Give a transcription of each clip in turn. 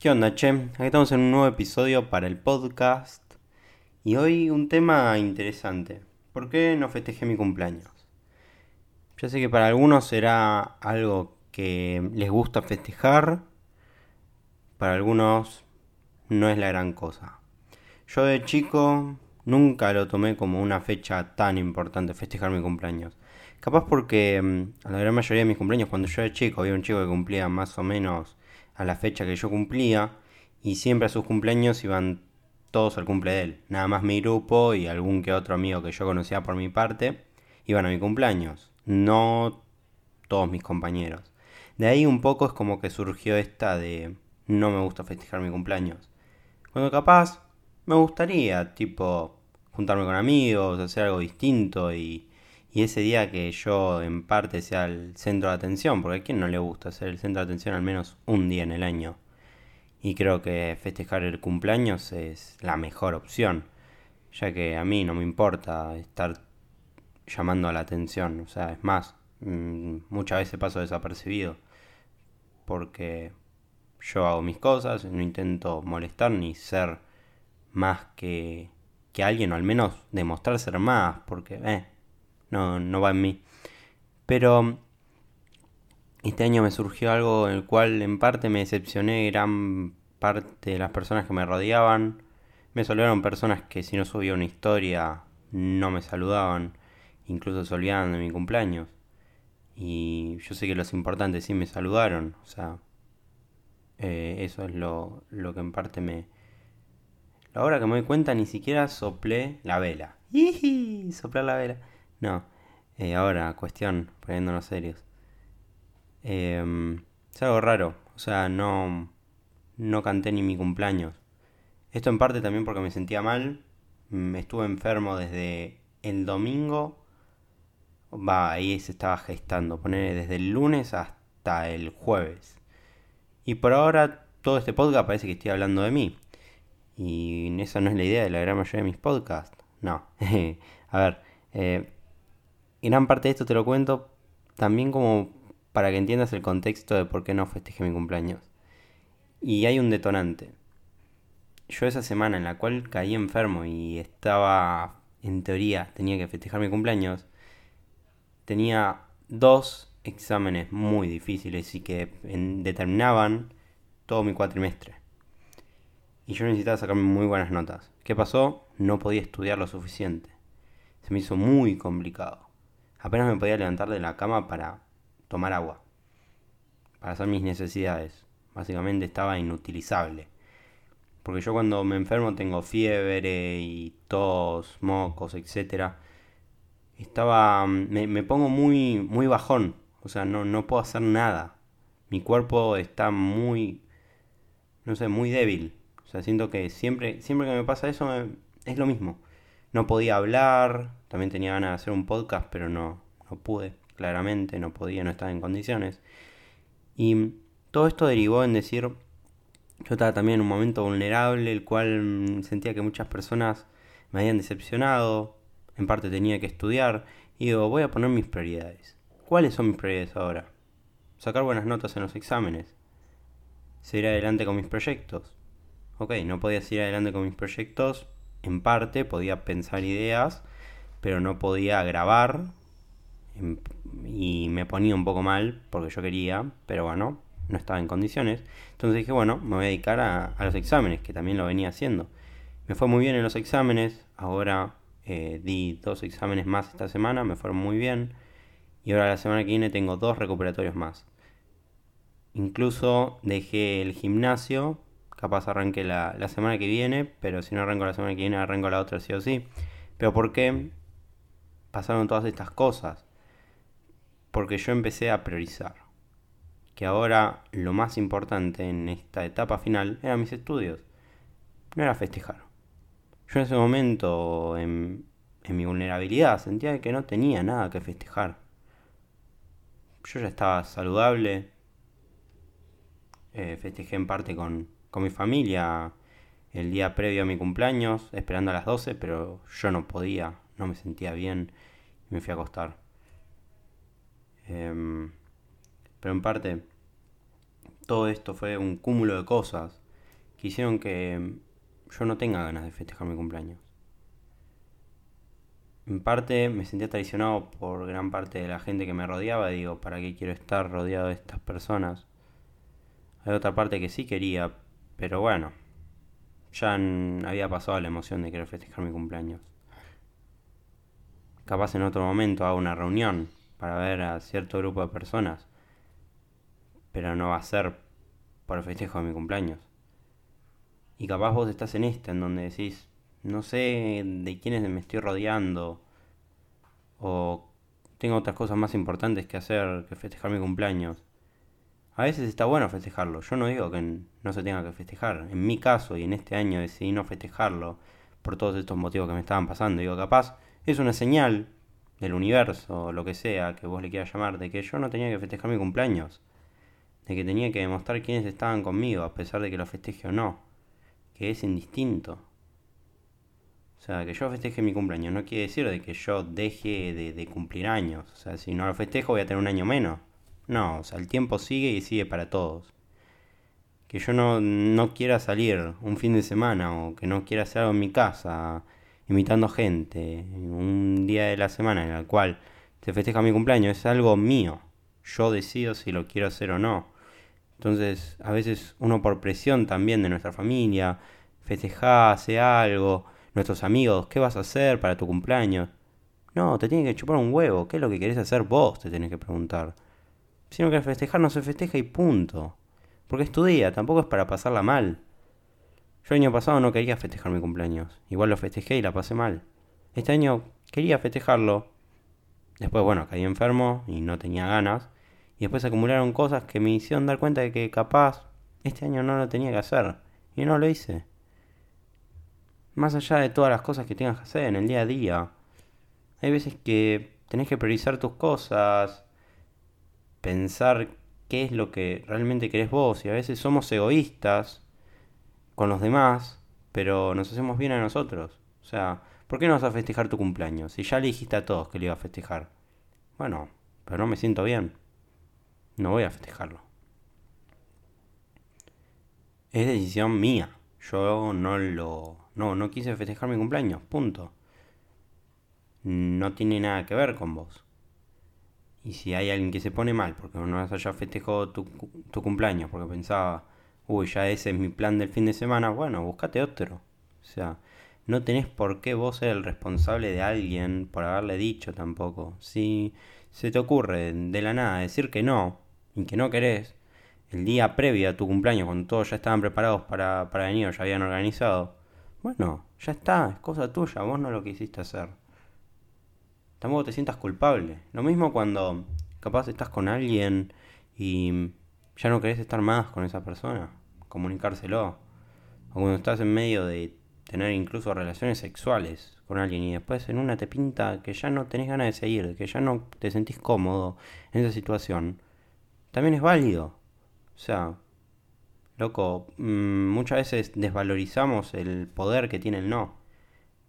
¿Qué onda, che? Aquí estamos en un nuevo episodio para el podcast. Y hoy un tema interesante. ¿Por qué no festejé mi cumpleaños? Yo sé que para algunos será algo que les gusta festejar. Para algunos no es la gran cosa. Yo de chico nunca lo tomé como una fecha tan importante festejar mi cumpleaños. Capaz porque mm, a la gran mayoría de mis cumpleaños, cuando yo era chico, había un chico que cumplía más o menos a la fecha que yo cumplía, y siempre a sus cumpleaños iban todos al cumple de él. Nada más mi grupo y algún que otro amigo que yo conocía por mi parte, iban a mi cumpleaños. No todos mis compañeros. De ahí un poco es como que surgió esta de no me gusta festejar mi cumpleaños. Cuando capaz me gustaría, tipo, juntarme con amigos, hacer algo distinto y y ese día que yo en parte sea el centro de atención, porque a quien no le gusta ser el centro de atención al menos un día en el año. Y creo que festejar el cumpleaños es la mejor opción, ya que a mí no me importa estar llamando a la atención, o sea, es más, mm, muchas veces paso desapercibido, porque yo hago mis cosas, no intento molestar ni ser más que, que alguien, o al menos demostrar ser más, porque, eh, no, no va en mí. Pero este año me surgió algo en el cual en parte me decepcioné gran parte de las personas que me rodeaban. Me saludaron personas que si no subía una historia no me saludaban, incluso se olvidaban de mi cumpleaños. Y yo sé que los importantes sí me saludaron, o sea, eh, eso es lo, lo que en parte me... Ahora que me doy cuenta ni siquiera soplé la vela. Soplar la vela. No, eh, ahora, cuestión, poniéndonos serios. Em, es algo raro, o sea, no, no canté ni mi cumpleaños. Esto en parte también porque me sentía mal. Me estuve enfermo desde el domingo. Va, ahí se estaba gestando. Poner desde el lunes hasta el jueves. Y por ahora todo este podcast parece que estoy hablando de mí. Y esa no es la idea de la gran mayoría de mis podcasts. No. A ver, eh, gran parte de esto te lo cuento también como para que entiendas el contexto de por qué no festejé mi cumpleaños. Y hay un detonante. Yo esa semana en la cual caí enfermo y estaba, en teoría, tenía que festejar mi cumpleaños, tenía dos exámenes muy difíciles y que determinaban todo mi cuatrimestre. Y yo necesitaba sacarme muy buenas notas. ¿Qué pasó? No podía estudiar lo suficiente. Se me hizo muy complicado. Apenas me podía levantar de la cama para tomar agua, para hacer mis necesidades. Básicamente estaba inutilizable. Porque yo cuando me enfermo tengo fiebre y tos, mocos, etc. Estaba. Me, me, pongo muy. muy bajón. O sea, no, no puedo hacer nada. Mi cuerpo está muy. no sé, muy débil. O sea, siento que siempre. siempre que me pasa eso es lo mismo. No podía hablar, también tenía ganas de hacer un podcast, pero no, no pude, claramente, no podía, no estaba en condiciones. Y todo esto derivó en decir, yo estaba también en un momento vulnerable, el cual sentía que muchas personas me habían decepcionado, en parte tenía que estudiar, y digo, voy a poner mis prioridades. ¿Cuáles son mis prioridades ahora? Sacar buenas notas en los exámenes. Seguir adelante con mis proyectos. Ok, no podía seguir adelante con mis proyectos en parte podía pensar ideas, pero no podía grabar y me ponía un poco mal porque yo quería, pero bueno, no estaba en condiciones. Entonces dije, bueno, me voy a dedicar a, los exámenes, que también lo venía haciendo. Me fue muy bien en los exámenes, ahora eh, di dos exámenes más esta semana, me fueron muy bien. Y ahora la semana que viene tengo dos recuperatorios más. Incluso dejé el gimnasio capaz arranque la, semana que viene, pero si no arranco la semana que viene, arranco la otra sí o sí. Pero ¿por qué pasaron todas estas cosas? Porque yo empecé a priorizar. Que ahora lo más importante en esta etapa final eran mis estudios. No era festejar. Yo en ese momento, en, en mi vulnerabilidad, sentía que no tenía nada que festejar. Yo ya estaba saludable. Eh, festejé en parte con, con mi familia el día previo a mi cumpleaños, esperando a las 12, pero yo no podía, no me sentía bien y me fui a acostar. Em, pero en parte, todo esto fue un cúmulo de cosas que hicieron que yo no tenga ganas de festejar mi cumpleaños. En parte me sentía traicionado por gran parte de la gente que me rodeaba. Digo, ¿para qué quiero estar rodeado de estas personas? Hay otra parte que sí quería, pero bueno, ya había pasado la emoción de querer festejar mi cumpleaños. Capaz en otro momento hago una reunión para ver a cierto grupo de personas, pero no va a ser por el festejo de mi cumpleaños. Y capaz vos estás en esta, en donde decís, no sé de quiénes me estoy rodeando, o tengo otras cosas más importantes que hacer que festejar mi cumpleaños. A veces está bueno festejarlo, yo no digo que no se tenga que festejar. En mi caso y en este año decidí no festejarlo por todos estos motivos que me estaban pasando. Digo, capaz es una señal del universo, lo que sea que vos le quieras llamar, de que yo no tenía que festejar mi cumpleaños. De que tenía que demostrar quiénes estaban conmigo, a pesar de que lo festeje o no. Que es indistinto. O sea, que yo festeje mi cumpleaños no quiere decir de que yo deje de, de cumplir años. O sea, si no lo festejo voy a tener un año menos. No, o sea, el tiempo sigue y sigue para todos. Que yo no, no quiera salir un fin de semana o que no quiera hacer algo en mi casa invitando gente, un día de la semana en el cual se festeja mi cumpleaños, es algo mío. Yo decido si lo quiero hacer o no. Entonces, a veces uno por presión también de nuestra familia, festeja, hace algo, nuestros amigos, ¿qué vas a hacer para tu cumpleaños? No, te tiene que chupar un huevo, ¿qué es lo que querés hacer vos? Te tenés que preguntar. Si no querés festejar, no se festeja y punto. Porque es tu día, tampoco es para pasarla mal. Yo el año pasado no quería festejar mi cumpleaños. Igual lo festejé y la pasé mal. Este año quería festejarlo. Después, bueno, caí enfermo y no tenía ganas. Y después acumularon cosas que me hicieron dar cuenta de que capaz este año no lo tenía que hacer. Y no lo hice. Más allá de todas las cosas que tengas que hacer en el día a día. Hay veces que tenés que priorizar tus cosas. Pensar qué es lo que realmente querés vos. Y a veces somos egoístas con los demás, pero nos hacemos bien a nosotros. O sea, ¿por qué no vas a festejar tu cumpleaños? Si ya le dijiste a todos que le iba a festejar. Bueno, pero no me siento bien. No voy a festejarlo. Es decisión mía. Yo no lo... No, no quise festejar mi cumpleaños. Punto. No tiene nada que ver con vos. Y si hay alguien que se pone mal porque no haya festejado tu, tu cumpleaños porque pensaba uy, ya ese es mi plan del fin de semana, bueno, búscate otro. O sea, no tenés por qué vos ser el responsable de alguien por haberle dicho tampoco. Si se te ocurre de la nada decir que no y que no querés, el día previo a tu cumpleaños, cuando todos ya estaban preparados para, para venir o ya habían organizado, bueno, ya está, es cosa tuya, vos no lo quisiste hacer. Tampoco te sientas culpable. Lo mismo cuando capaz estás con alguien y ya no querés estar más con esa persona comunicárselo. O cuando estás en medio de tener incluso relaciones sexuales con alguien y después en una te pinta que ya no tenés ganas de seguir, que ya no te sentís cómodo en esa situación, también es válido. O sea, loco, mm, muchas veces desvalorizamos el poder que tiene el no.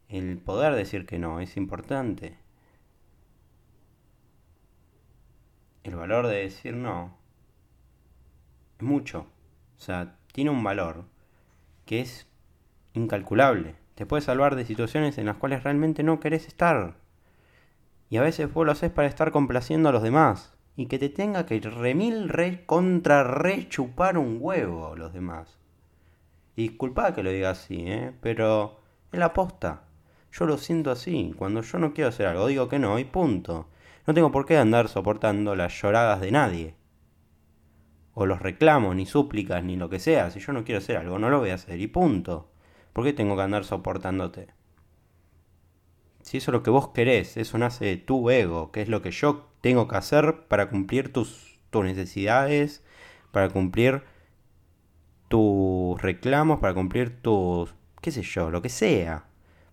El poder decir que no es importante. El valor de decir no es mucho. O sea, tiene un valor que es incalculable. Te puede salvar de situaciones en las cuales realmente no querés estar. Y a veces vos lo haces para estar complaciendo a los demás. Y que te tenga que remil re contra re chupar un huevo a los demás. Y disculpa que lo diga así, ¿eh? Pero es la posta. Yo lo siento así. Cuando yo no quiero hacer algo, digo que no y punto. No tengo por qué andar soportando las lloradas de nadie o los reclamos, ni súplicas, ni lo que sea. Si yo no quiero hacer algo, no lo voy a hacer y punto. ¿Por qué tengo que andar soportándote? Si eso es lo que vos querés, eso nace de tu ego, que es lo que yo tengo que hacer para cumplir tus, necesidades, para cumplir tus reclamos, para cumplir tus, qué sé yo, lo que sea.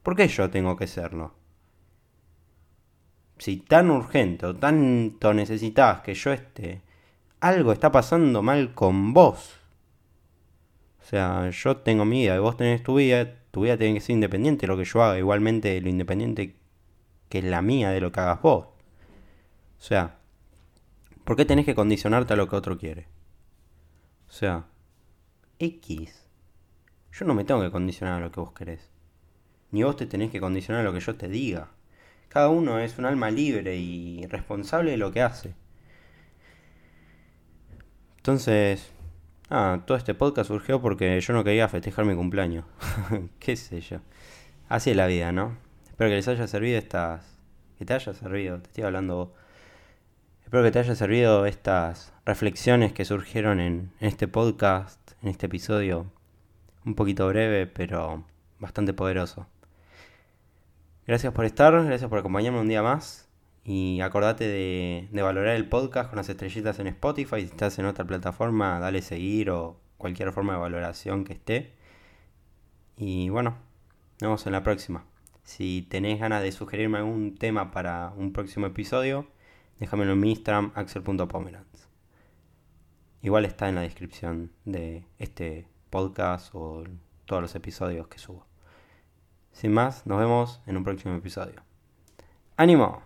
¿Por qué yo tengo que serlo? Si tan urgente o tanto necesitas que yo esté algo está pasando mal con vos. O sea, yo tengo mi vida y vos tenés tu vida, tu vida tiene que ser independiente de lo que yo haga, igualmente lo independiente que es la mía de lo que hagas vos. O sea, ¿por qué tenés que condicionarte a lo que otro quiere? O sea, X. Yo no me tengo que condicionar a lo que vos querés. Ni vos te tenés que condicionar a lo que yo te diga. Cada uno es un alma libre y responsable de lo que hace. Entonces, ah, todo este podcast surgió porque yo no quería festejar mi cumpleaños. ¿Qué sé yo? Así es la vida, ¿no? Espero que les haya servido estas... Que te haya servido, te estoy hablando. Espero que te haya servido estas reflexiones que surgieron en, este podcast, en este episodio. Un poquito breve, pero bastante poderoso. Gracias por estar, gracias por acompañarme un día más. Y acordate de, valorar el podcast con las estrellitas en Spotify. Si estás en otra plataforma, dale seguir o cualquier forma de valoración que esté. Y bueno, nos vemos en la próxima. Si tenés ganas de sugerirme algún tema para un próximo episodio, déjamelo en mi Instagram, axel.pomerantz. Igual está en la descripción de este podcast o todos los episodios que subo. Sin más, nos vemos en un próximo episodio. ¡Ánimo!